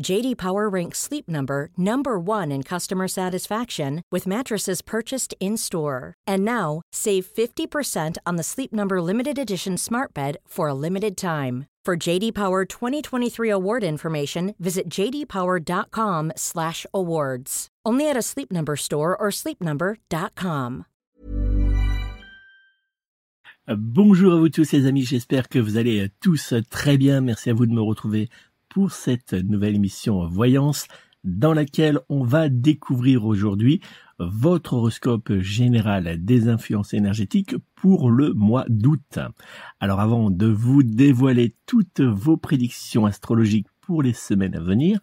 JD Power ranks Sleep Number number 1 in customer satisfaction with mattresses purchased in-store. And now, save 50% on the Sleep Number limited edition smart bed for a limited time. For JD Power 2023 award information, visit jdpower.com/awards. Only at a Sleep Number store or sleepnumber.com. Bonjour à vous tous les amis, j'espère que vous allez euh, tous euh, très bien. Merci à vous de me retrouver pour cette nouvelle émission Voyance dans laquelle on va découvrir aujourd'hui votre horoscope général des influences énergétiques pour le mois d'août. Alors avant de vous dévoiler toutes vos prédictions astrologiques pour les semaines à venir,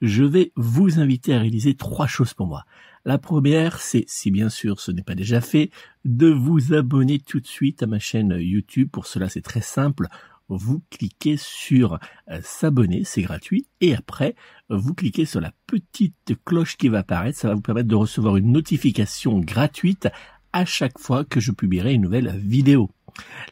je vais vous inviter à réaliser trois choses pour moi. La première, c'est, si bien sûr ce n'est pas déjà fait, de vous abonner tout de suite à ma chaîne YouTube. Pour cela, c'est très simple. Vous cliquez sur euh, s'abonner, c'est gratuit. Et après, vous cliquez sur la petite cloche qui va apparaître. Ça va vous permettre de recevoir une notification gratuite à chaque fois que je publierai une nouvelle vidéo.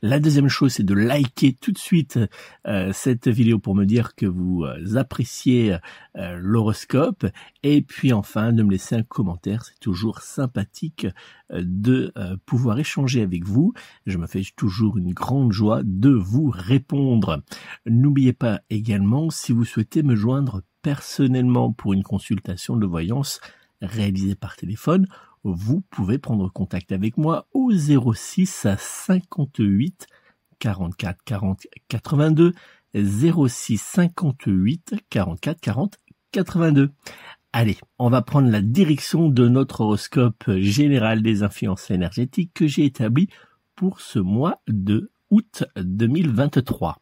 La deuxième chose, c'est de liker tout de suite euh, cette vidéo pour me dire que vous euh, appréciez euh, l'horoscope. Et puis enfin, de me laisser un commentaire. C'est toujours sympathique de pouvoir échanger avec vous. Je me fais toujours une grande joie de vous répondre. N'oubliez pas également, si vous souhaitez me joindre personnellement pour une consultation de voyance réalisée par téléphone, vous pouvez prendre contact avec moi au 06 58 44 40 82 06 58 44 40 82. Allez, on va prendre la direction de notre horoscope général des influences énergétiques que j'ai établi pour ce mois de août 2023.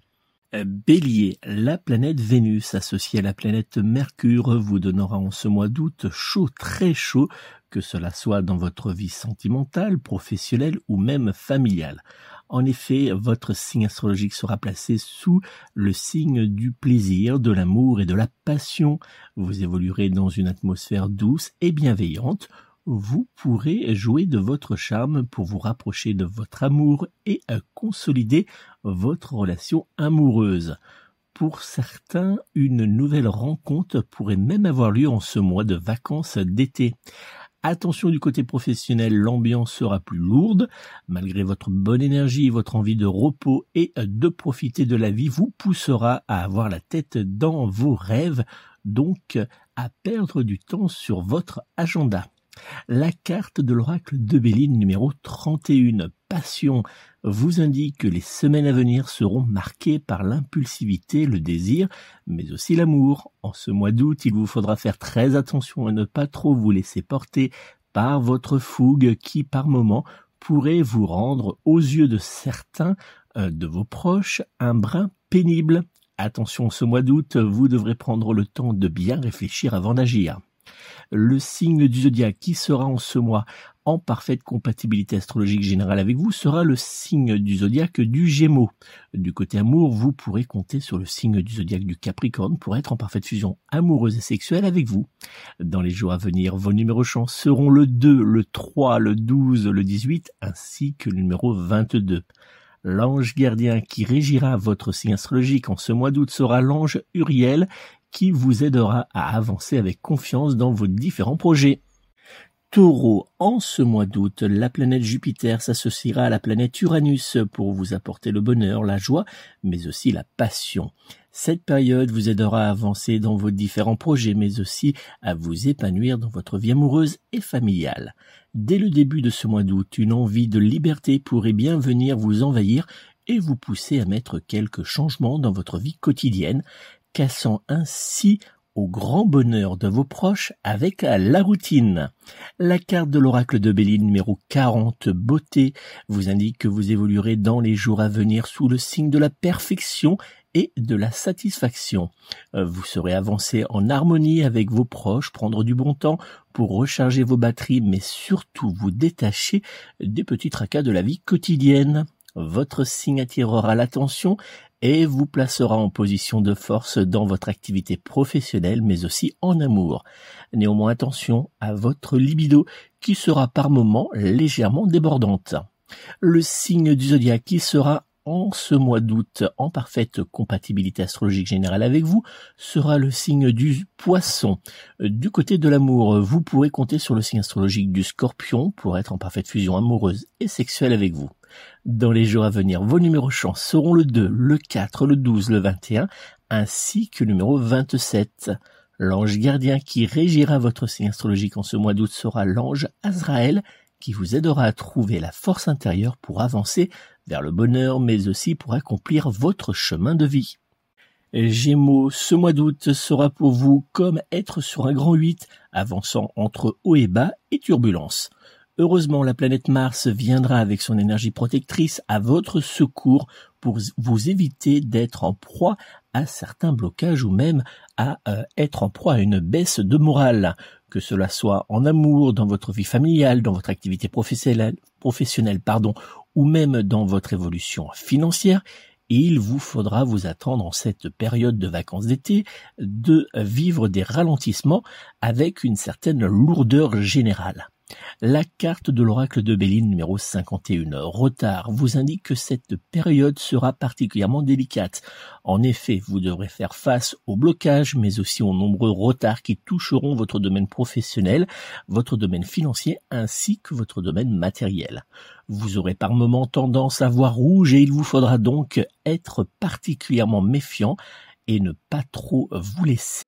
Euh, Bélier, la planète Vénus associée à la planète Mercure vous donnera en ce mois d'août chaud, très chaud, que cela soit dans votre vie sentimentale, professionnelle ou même familiale. En effet, votre signe astrologique sera placé sous le signe du plaisir, de l'amour et de la passion. Vous évoluerez dans une atmosphère douce et bienveillante vous pourrez jouer de votre charme pour vous rapprocher de votre amour et consolider votre relation amoureuse. Pour certains, une nouvelle rencontre pourrait même avoir lieu en ce mois de vacances d'été. Attention du côté professionnel, l'ambiance sera plus lourde. Malgré votre bonne énergie, votre envie de repos et de profiter de la vie vous poussera à avoir la tête dans vos rêves, donc à perdre du temps sur votre agenda. La carte de l'oracle de Béline numéro 31, Passion, vous indique que les semaines à venir seront marquées par l'impulsivité, le désir, mais aussi l'amour. En ce mois d'août, il vous faudra faire très attention à ne pas trop vous laisser porter par votre fougue qui, par moment, pourrait vous rendre, aux yeux de certains euh, de vos proches, un brin pénible. Attention, ce mois d'août, vous devrez prendre le temps de bien réfléchir avant d'agir le signe du zodiaque qui sera en ce mois en parfaite compatibilité astrologique générale avec vous sera le signe du zodiaque du Gémeaux. Du côté amour, vous pourrez compter sur le signe du zodiaque du Capricorne pour être en parfaite fusion amoureuse et sexuelle avec vous. Dans les jours à venir, vos numéros chance seront le 2, le 3, le 12, le 18 ainsi que le numéro 22. L'ange gardien qui régira votre signe astrologique en ce mois d'août sera l'ange Uriel qui vous aidera à avancer avec confiance dans vos différents projets. Taureau, en ce mois d'août, la planète Jupiter s'associera à la planète Uranus pour vous apporter le bonheur, la joie, mais aussi la passion. Cette période vous aidera à avancer dans vos différents projets, mais aussi à vous épanouir dans votre vie amoureuse et familiale. Dès le début de ce mois d'août, une envie de liberté pourrait bien venir vous envahir et vous pousser à mettre quelques changements dans votre vie quotidienne, cassant ainsi au grand bonheur de vos proches avec la routine. La carte de l'oracle de Béline numéro 40, beauté, vous indique que vous évoluerez dans les jours à venir sous le signe de la perfection et de la satisfaction. Euh, vous serez avancé en harmonie avec vos proches, prendre du bon temps pour recharger vos batteries, mais surtout vous détacher des petits tracas de la vie quotidienne. Votre signe attirera l'attention et vous placera en position de force dans votre activité professionnelle mais aussi en amour. Néanmoins attention à votre libido qui sera par moments légèrement débordante. Le signe du zodiaque qui sera en ce mois d'août en parfaite compatibilité astrologique générale avec vous sera le signe du poisson. Du côté de l'amour, vous pourrez compter sur le signe astrologique du scorpion pour être en parfaite fusion amoureuse et sexuelle avec vous. Dans les jours à venir, vos numéros chance seront le 2, le 4, le 12, le 21, ainsi que le numéro 27. L'ange gardien qui régira votre signe astrologique en ce mois d'août sera l'ange Azraël qui vous aidera à trouver la force intérieure pour avancer vers le bonheur mais aussi pour accomplir votre chemin de vie. Gémeaux, ce mois d'août sera pour vous comme être sur un grand 8, avançant entre haut et bas et turbulence. Heureusement, la planète Mars viendra avec son énergie protectrice à votre secours pour vous éviter d'être en proie à certains blocages ou même à euh, être en proie à une baisse de morale, que cela soit en amour, dans votre vie familiale, dans votre activité professionnelle, professionnelle pardon, ou même dans votre évolution financière. il vous faudra vous attendre en cette période de vacances d'été de vivre des ralentissements avec une certaine lourdeur générale. La carte de l'oracle de Béline numéro 51, retard, vous indique que cette période sera particulièrement délicate. En effet, vous devrez faire face aux blocages, mais aussi aux nombreux retards qui toucheront votre domaine professionnel, votre domaine financier ainsi que votre domaine matériel. Vous aurez par moments tendance à voir rouge et il vous faudra donc être particulièrement méfiant et ne pas trop vous laisser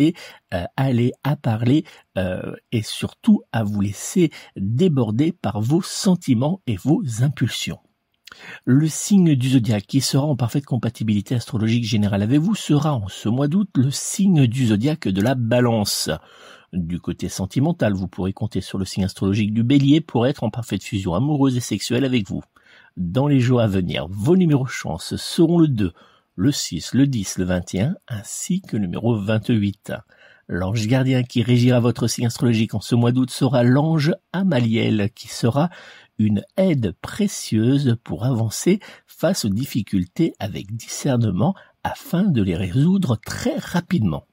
Euh, aller à parler euh, et surtout à vous laisser déborder par vos sentiments et vos impulsions. Le signe du zodiaque qui sera en parfaite compatibilité astrologique générale avec vous sera en ce mois d'août le signe du zodiaque de la balance. Du côté sentimental, vous pourrez compter sur le signe astrologique du bélier pour être en parfaite fusion amoureuse et sexuelle avec vous. Dans les jours à venir, vos numéros chance seront le 2, le 6, le 10, le 21, ainsi que le numéro 28. L'ange gardien qui régira votre signe astrologique en ce mois d'août sera l'ange Amaliel, qui sera une aide précieuse pour avancer face aux difficultés avec discernement afin de les résoudre très rapidement.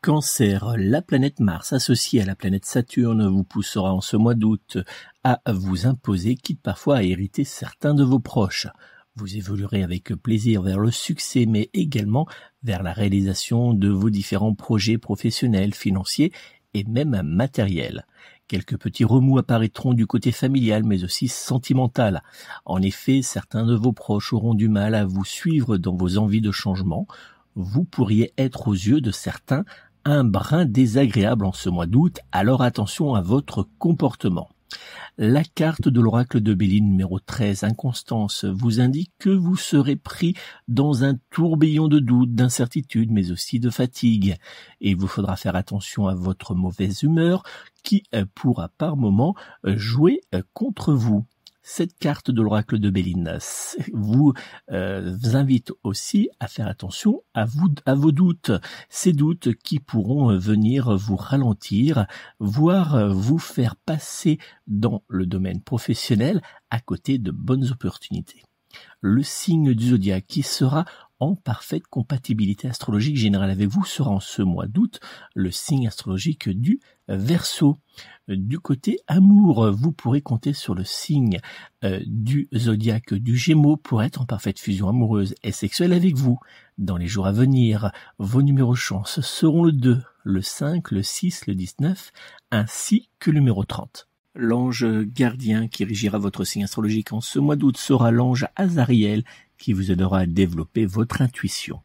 Cancer, la planète Mars associée à la planète Saturne vous poussera en ce mois d'août à vous imposer, quitte parfois à hériter certains de vos proches. Vous évoluerez avec plaisir vers le succès, mais également vers la réalisation de vos différents projets professionnels, financiers et même matériels. Quelques petits remous apparaîtront du côté familial mais aussi sentimental. En effet, certains de vos proches auront du mal à vous suivre dans vos envies de changement. Vous pourriez être aux yeux de certains un brin désagréable en ce mois d'août, alors attention à votre comportement. La carte de l'oracle de Béline numéro 13, inconstance, vous indique que vous serez pris dans un tourbillon de doutes, d'incertitudes, mais aussi de fatigue. Et il vous faudra faire attention à votre mauvaise humeur qui euh, pourra par moment euh, jouer euh, contre vous cette carte de l'oracle de Béline vous, euh, invite aussi à faire attention à, vous, à vos doutes, ces doutes qui pourront euh, venir vous ralentir, voire euh, vous faire passer dans le domaine professionnel à côté de bonnes opportunités. Le signe du zodiaque qui sera en parfaite compatibilité astrologique générale avec vous sera en ce mois d'août le signe astrologique du Verseau. Du côté amour, vous pourrez compter sur le signe euh, du zodiaque du Gémeaux pour être en parfaite fusion amoureuse et sexuelle avec vous. Dans les jours à venir, vos numéros chance seront le 2, le 5, le 6, le 19, ainsi que le numéro 30. L'ange gardien qui régira votre signe astrologique en ce mois d'août sera l'ange Azariel qui vous aidera à développer votre intuition.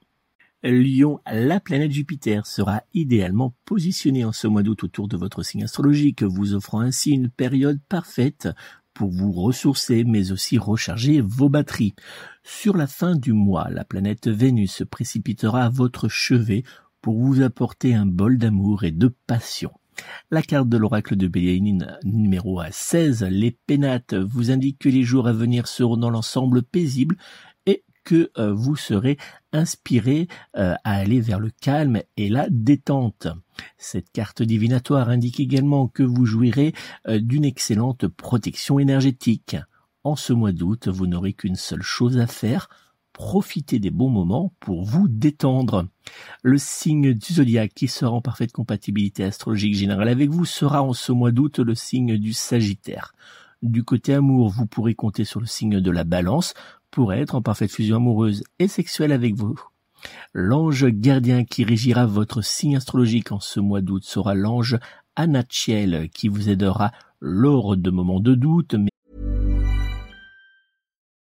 Lion, la planète Jupiter sera idéalement positionnée en ce mois d'août autour de votre signe astrologique, vous offrant ainsi une période parfaite pour vous ressourcer mais aussi recharger vos batteries. Sur la fin du mois, la planète Vénus se précipitera à votre chevet pour vous apporter un bol d'amour et de passion. La carte de l'oracle de Béline numéro 16, les pénates, vous indique que les jours à venir seront dans l'ensemble paisibles que euh, vous serez inspiré euh, à aller vers le calme et la détente. Cette carte divinatoire indique également que vous jouirez euh, d'une excellente protection énergétique. En ce mois d'août, vous n'aurez qu'une seule chose à faire, profiter des bons moments pour vous détendre. Le signe du zodiaque qui sera en parfaite compatibilité astrologique générale avec vous sera en ce mois d'août le signe du Sagittaire. Du côté amour, vous pourrez compter sur le signe de la balance pour être en parfaite fusion amoureuse et sexuelle avec vous. L'ange gardien qui régira votre signe astrologique en ce mois d'août sera l'ange Anachiel qui vous aidera lors de moments de doute.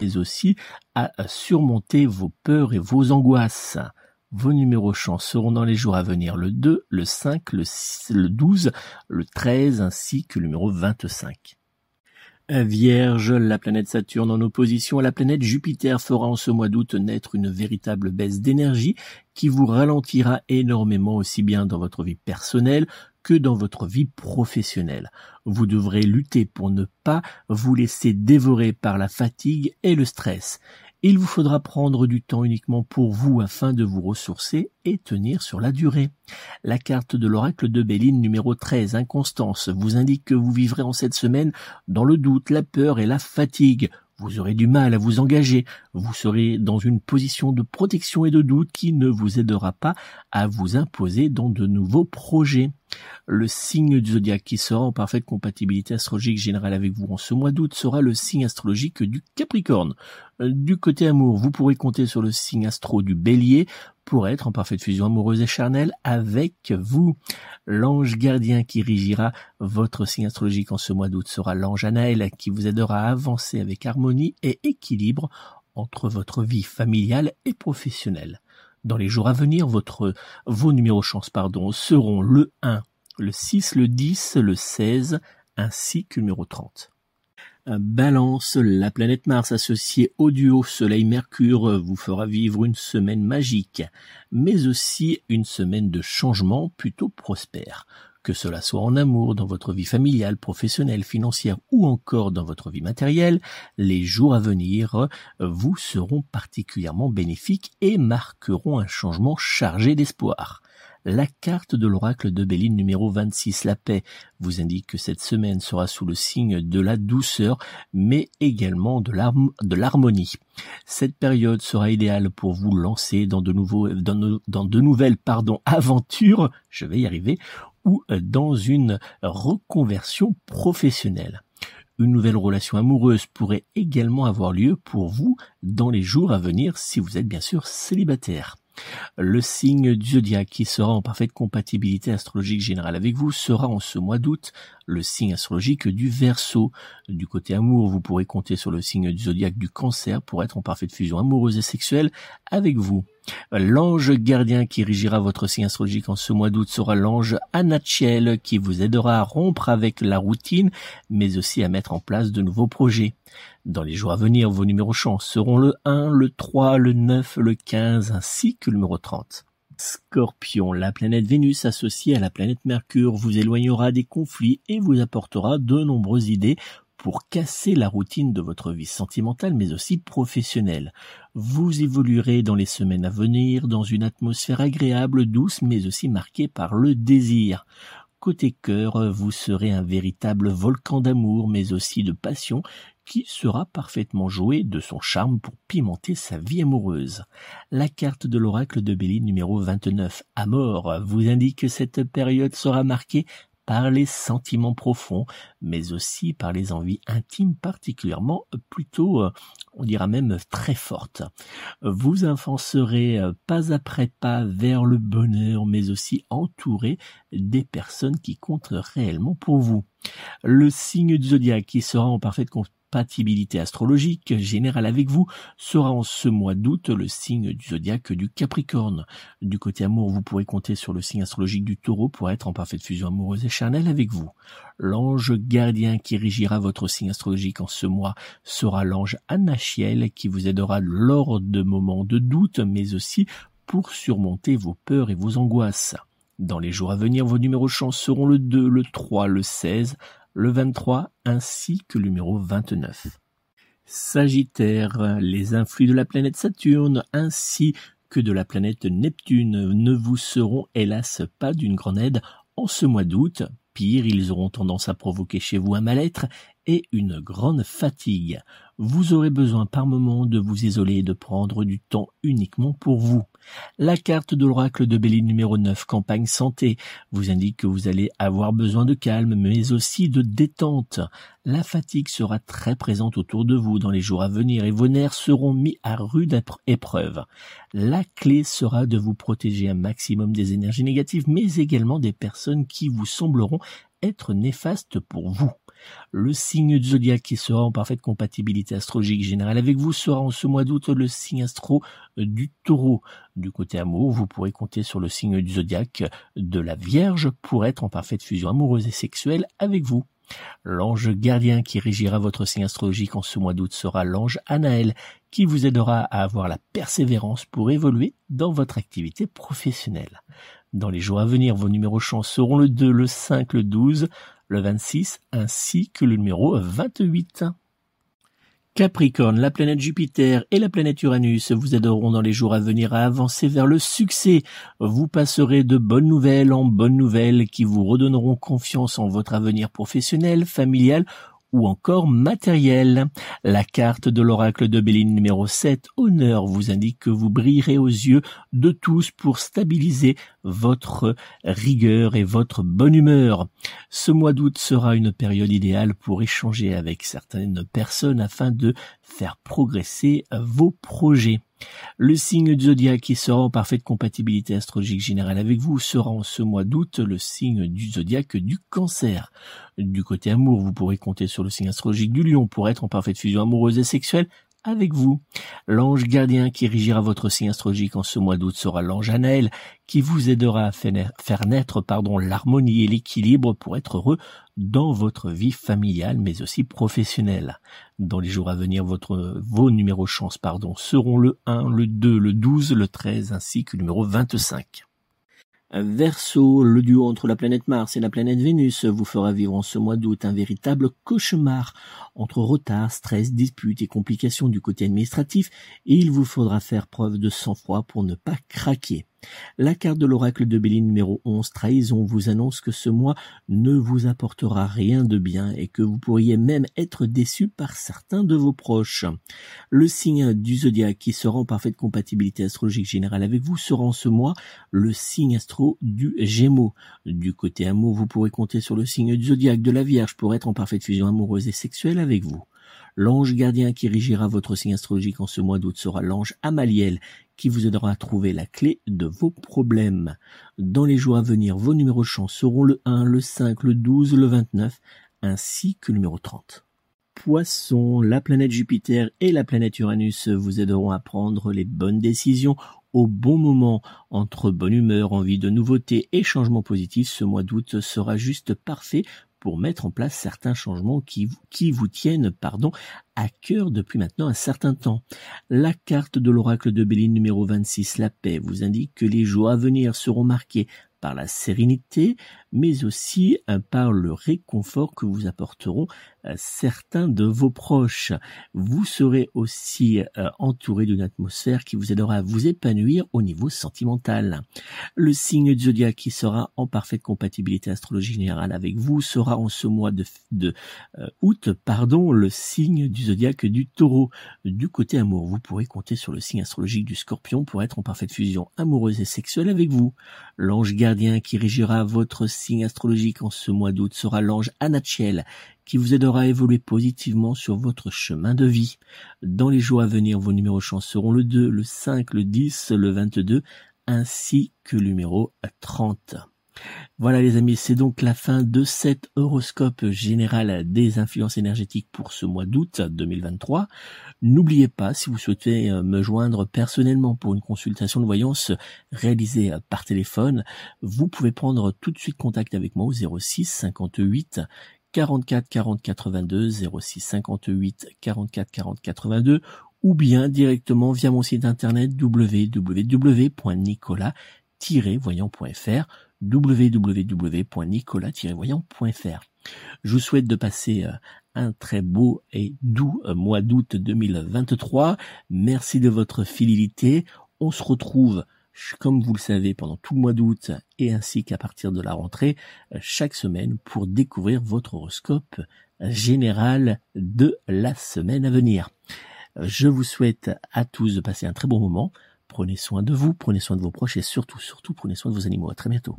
Mais aussi à surmonter vos peurs et vos angoisses. Vos numéros chance seront dans les jours à venir le 2, le 5, le, 6, le 12, le 13 ainsi que le numéro 25. Vierge, la planète Saturne en opposition à la planète Jupiter fera en ce mois d'août naître une véritable baisse d'énergie qui vous ralentira énormément aussi bien dans votre vie personnelle que dans votre vie professionnelle. Vous devrez lutter pour ne pas vous laisser dévorer par la fatigue et le stress. Il vous faudra prendre du temps uniquement pour vous afin de vous ressourcer et tenir sur la durée. La carte de l'oracle de Béline numéro 13, inconstance, vous indique que vous vivrez en cette semaine dans le doute, la peur et la fatigue. vous aurez du mal à vous engager, vous serez dans une position de protection et de doute qui ne vous aidera pas à vous imposer dans de nouveaux projets. Le signe du zodiaque qui sera en parfaite compatibilité astrologique générale avec vous en ce mois d'août sera le signe astrologique du Capricorne. Euh, du côté amour, vous pourrez compter sur le signe astro du Bélier pour être en parfaite fusion amoureuse et charnelle avec vous. L'ange gardien qui régira votre signe astrologique en ce mois d'août sera l'ange Anaël qui vous aidera à avancer avec harmonie et équilibre entre votre vie familiale et professionnelle. Dans les jours à venir, votre, vos numéros chance pardon, seront le 1, le 6, le 10, le 16, ainsi que le numéro 30. Balance, la planète Mars associée au duo Soleil-Mercure vous fera vivre une semaine magique, mais aussi une semaine de changement plutôt prospère. Que cela soit en amour, dans votre vie familiale, professionnelle, financière ou encore dans votre vie matérielle, les jours à venir vous seront particulièrement bénéfiques et marqueront un changement chargé d'espoir. La carte de l'oracle de Béline numéro 26, la paix, vous indique que cette semaine sera sous le signe de la douceur, mais également de l'harmonie. Cette période sera idéale pour vous lancer dans de, nouvelles aventures, je vais y arriver, ou dans une reconversion professionnelle. Une nouvelle relation amoureuse pourrait également avoir lieu pour vous dans les jours à venir si vous êtes bien sûr célibataire. Le signe du zodiaque qui sera en parfaite compatibilité astrologique générale avec vous sera en ce mois d'août le signe astrologique du Verseau. Du côté amour, vous pourrez compter sur le signe du zodiaque du Cancer pour être en parfaite fusion amoureuse et sexuelle avec vous. L'ange gardien qui régira votre signe astrologique en ce mois d'août sera l'ange Anachiel qui vous aidera à rompre avec la routine mais aussi à mettre en place de nouveaux projets. Dans les jours à venir, vos numéros chance seront le 1, le 3, le 9, le 15 ainsi que le numéro 30. Scorpion, la planète Vénus associée à la planète Mercure vous éloignera des conflits et vous apportera de nombreuses idées pour casser la routine de votre vie sentimentale mais aussi professionnelle. Vous évoluerez dans les semaines à venir dans une atmosphère agréable, douce mais aussi marquée par le désir. Côté cœur, vous serez un véritable volcan d'amour mais aussi de passion qui sera parfaitement joué de son charme pour pimenter sa vie amoureuse. La carte de l'oracle de Béline numéro 29, Amor, vous indique que cette période sera marquée par les sentiments profonds, mais aussi par les envies intimes particulièrement plutôt, euh, on dira même très fortes. Vous avancerez euh, pas après pas vers le bonheur, mais aussi entouré des personnes qui comptent réellement pour vous. Le signe du zodiaque qui sera en parfaite compatibilité astrologique générale avec vous sera en ce mois d'août le signe du zodiaque du Capricorne. Du côté amour, vous pourrez compter sur le signe astrologique du Taureau pour être en parfaite fusion amoureuse et charnelle avec vous. L'ange gardien qui régira votre signe astrologique en ce mois sera l'ange Anachiel qui vous aidera lors de moments de doute mais aussi pour surmonter vos peurs et vos angoisses. Dans les jours à venir, vos numéros chance seront le 2, le 3, le 16, le 23 ainsi que le numéro 29. Sagittaire, les influx de la planète Saturne ainsi que de la planète Neptune ne vous seront hélas pas d'une grande aide en ce mois d'août. Pire, ils auront tendance à provoquer chez vous un mal-être et une grande fatigue. Vous aurez besoin par moment de vous isoler et de prendre du temps uniquement pour vous. La carte de l'oracle de Béline numéro 9, campagne santé, vous indique que vous allez avoir besoin de calme, mais aussi de détente. La fatigue sera très présente autour de vous dans les jours à venir et vos nerfs seront mis à rude épreuve. La clé sera de vous protéger un maximum des énergies négatives, mais également des personnes qui vous sembleront être néfastes pour vous. Le signe du zodiaque qui sera en parfaite compatibilité astrologique générale avec vous sera en ce mois d'août le signe astro du taureau. Du côté amour, vous pourrez compter sur le signe du zodiaque de la Vierge pour être en parfaite fusion amoureuse et sexuelle avec vous. L'ange gardien qui régira votre signe astrologique en ce mois d'août sera l'ange Anaël qui vous aidera à avoir la persévérance pour évoluer dans votre activité professionnelle. Dans les jours à venir, vos numéros chance seront le 2, le 5, le 12, le 26 ainsi que le numéro 28. Capricorne, la planète Jupiter et la planète Uranus vous aideront dans les jours à venir à avancer vers le succès. Vous passerez de bonnes nouvelles en bonnes nouvelles qui vous redonneront confiance en votre avenir professionnel, familial ou encore matériel. La carte de l'oracle de Béline numéro 7, honneur, vous indique que vous brillerez aux yeux de tous pour stabiliser votre rigueur et votre bonne humeur. Ce mois d'août sera une période idéale pour échanger avec certaines personnes afin de faire progresser vos projets. Le signe du zodiaque qui sera en parfaite compatibilité astrologique générale avec vous sera en ce mois d'août le signe du zodiaque du cancer. Du côté amour, vous pourrez compter sur le signe astrologique du lion pour être en parfaite fusion amoureuse et sexuelle avec vous. L'ange gardien qui régira votre signe astrologique en ce mois d'août sera l'ange Anaël qui vous aidera à faire naître pardon l'harmonie et l'équilibre pour être heureux dans votre vie familiale mais aussi professionnelle. Dans les jours à venir, votre, vos numéros chance pardon, seront le 1, le 2, le 12, le 13 ainsi que le numéro 25. Verseau, le duo entre la planète Mars et la planète Vénus vous fera vivre en ce mois d'août un véritable cauchemar entre retard, stress, disputes et complications du côté administratif et il vous faudra faire preuve de sang-froid pour ne pas craquer. La carte de l'oracle de Béline numéro 11, trahison, vous annonce que ce mois ne vous apportera rien de bien et que vous pourriez même être déçu par certains de vos proches. Le signe du zodiaque qui sera en parfaite compatibilité astrologique générale avec vous sera en ce mois le signe astro du Gémeaux. Du côté amour, vous pourrez compter sur le signe du zodiaque de la Vierge pour être en parfaite fusion amoureuse et sexuelle avec vous. L'ange gardien qui régira votre signe astrologique en ce mois d'août sera l'ange Amaliel qui vous aidera à trouver la clé de vos problèmes. Dans les jours à venir, vos numéros de seront le 1, le 5, le 12, le 29 ainsi que le numéro 30. Poisson, la planète Jupiter et la planète Uranus vous aideront à prendre les bonnes décisions au bon moment. Entre bonne humeur, envie de nouveautés et changements positifs, ce mois d'août sera juste parfait pour mettre en place certains changements qui, vous tiennent pardon, à cœur depuis maintenant un certain temps. La carte de l'oracle de Béline numéro 26, la paix, vous indique que les jours à venir seront marqués par la sérénité, mais aussi euh, par le réconfort que vous apporteront certains de vos proches. Vous serez aussi euh, entouré d'une atmosphère qui vous aidera à vous épanouir au niveau sentimental. Le signe du zodiaque qui sera en parfaite compatibilité astrologie générale avec vous sera en ce mois de, de août, pardon, le signe du zodiaque du taureau. Du côté amour, vous pourrez compter sur le signe astrologique du scorpion pour être en parfaite fusion amoureuse et sexuelle avec vous. L'ange gardien qui régira votre signe astrologique en ce mois d'août sera l'ange Anachiel qui vous aidera à évoluer positivement sur votre chemin de vie. Dans les jours à venir, vos numéros chance seront le 2, le 5, le 10, le 22 ainsi que le numéro 30. Voilà les amis, c'est donc la fin de cet horoscope général des influences énergétiques pour ce mois d'août 2023. N'oubliez pas, si vous souhaitez euh, me joindre personnellement pour une consultation de voyance réalisée euh, par téléphone, vous pouvez prendre tout de suite contact avec moi au 06 58 44 40 82 06 58 44 40 82 ou bien directement via mon site internet www.nicolas-voyant.fr www.nicolas-voyant.fr. Je vous souhaite de passer euh, un très beau et doux euh, mois d'août 2023. Merci de votre fidélité. On se retrouve, comme vous le savez, pendant tout le mois d'août et ainsi qu'à partir de la rentrée, euh, chaque semaine pour découvrir votre horoscope général de la semaine à venir. Je vous souhaite à tous de passer un très bon moment. Prenez soin de vous, prenez soin de vos proches et surtout, surtout, prenez soin de vos animaux. À très bientôt.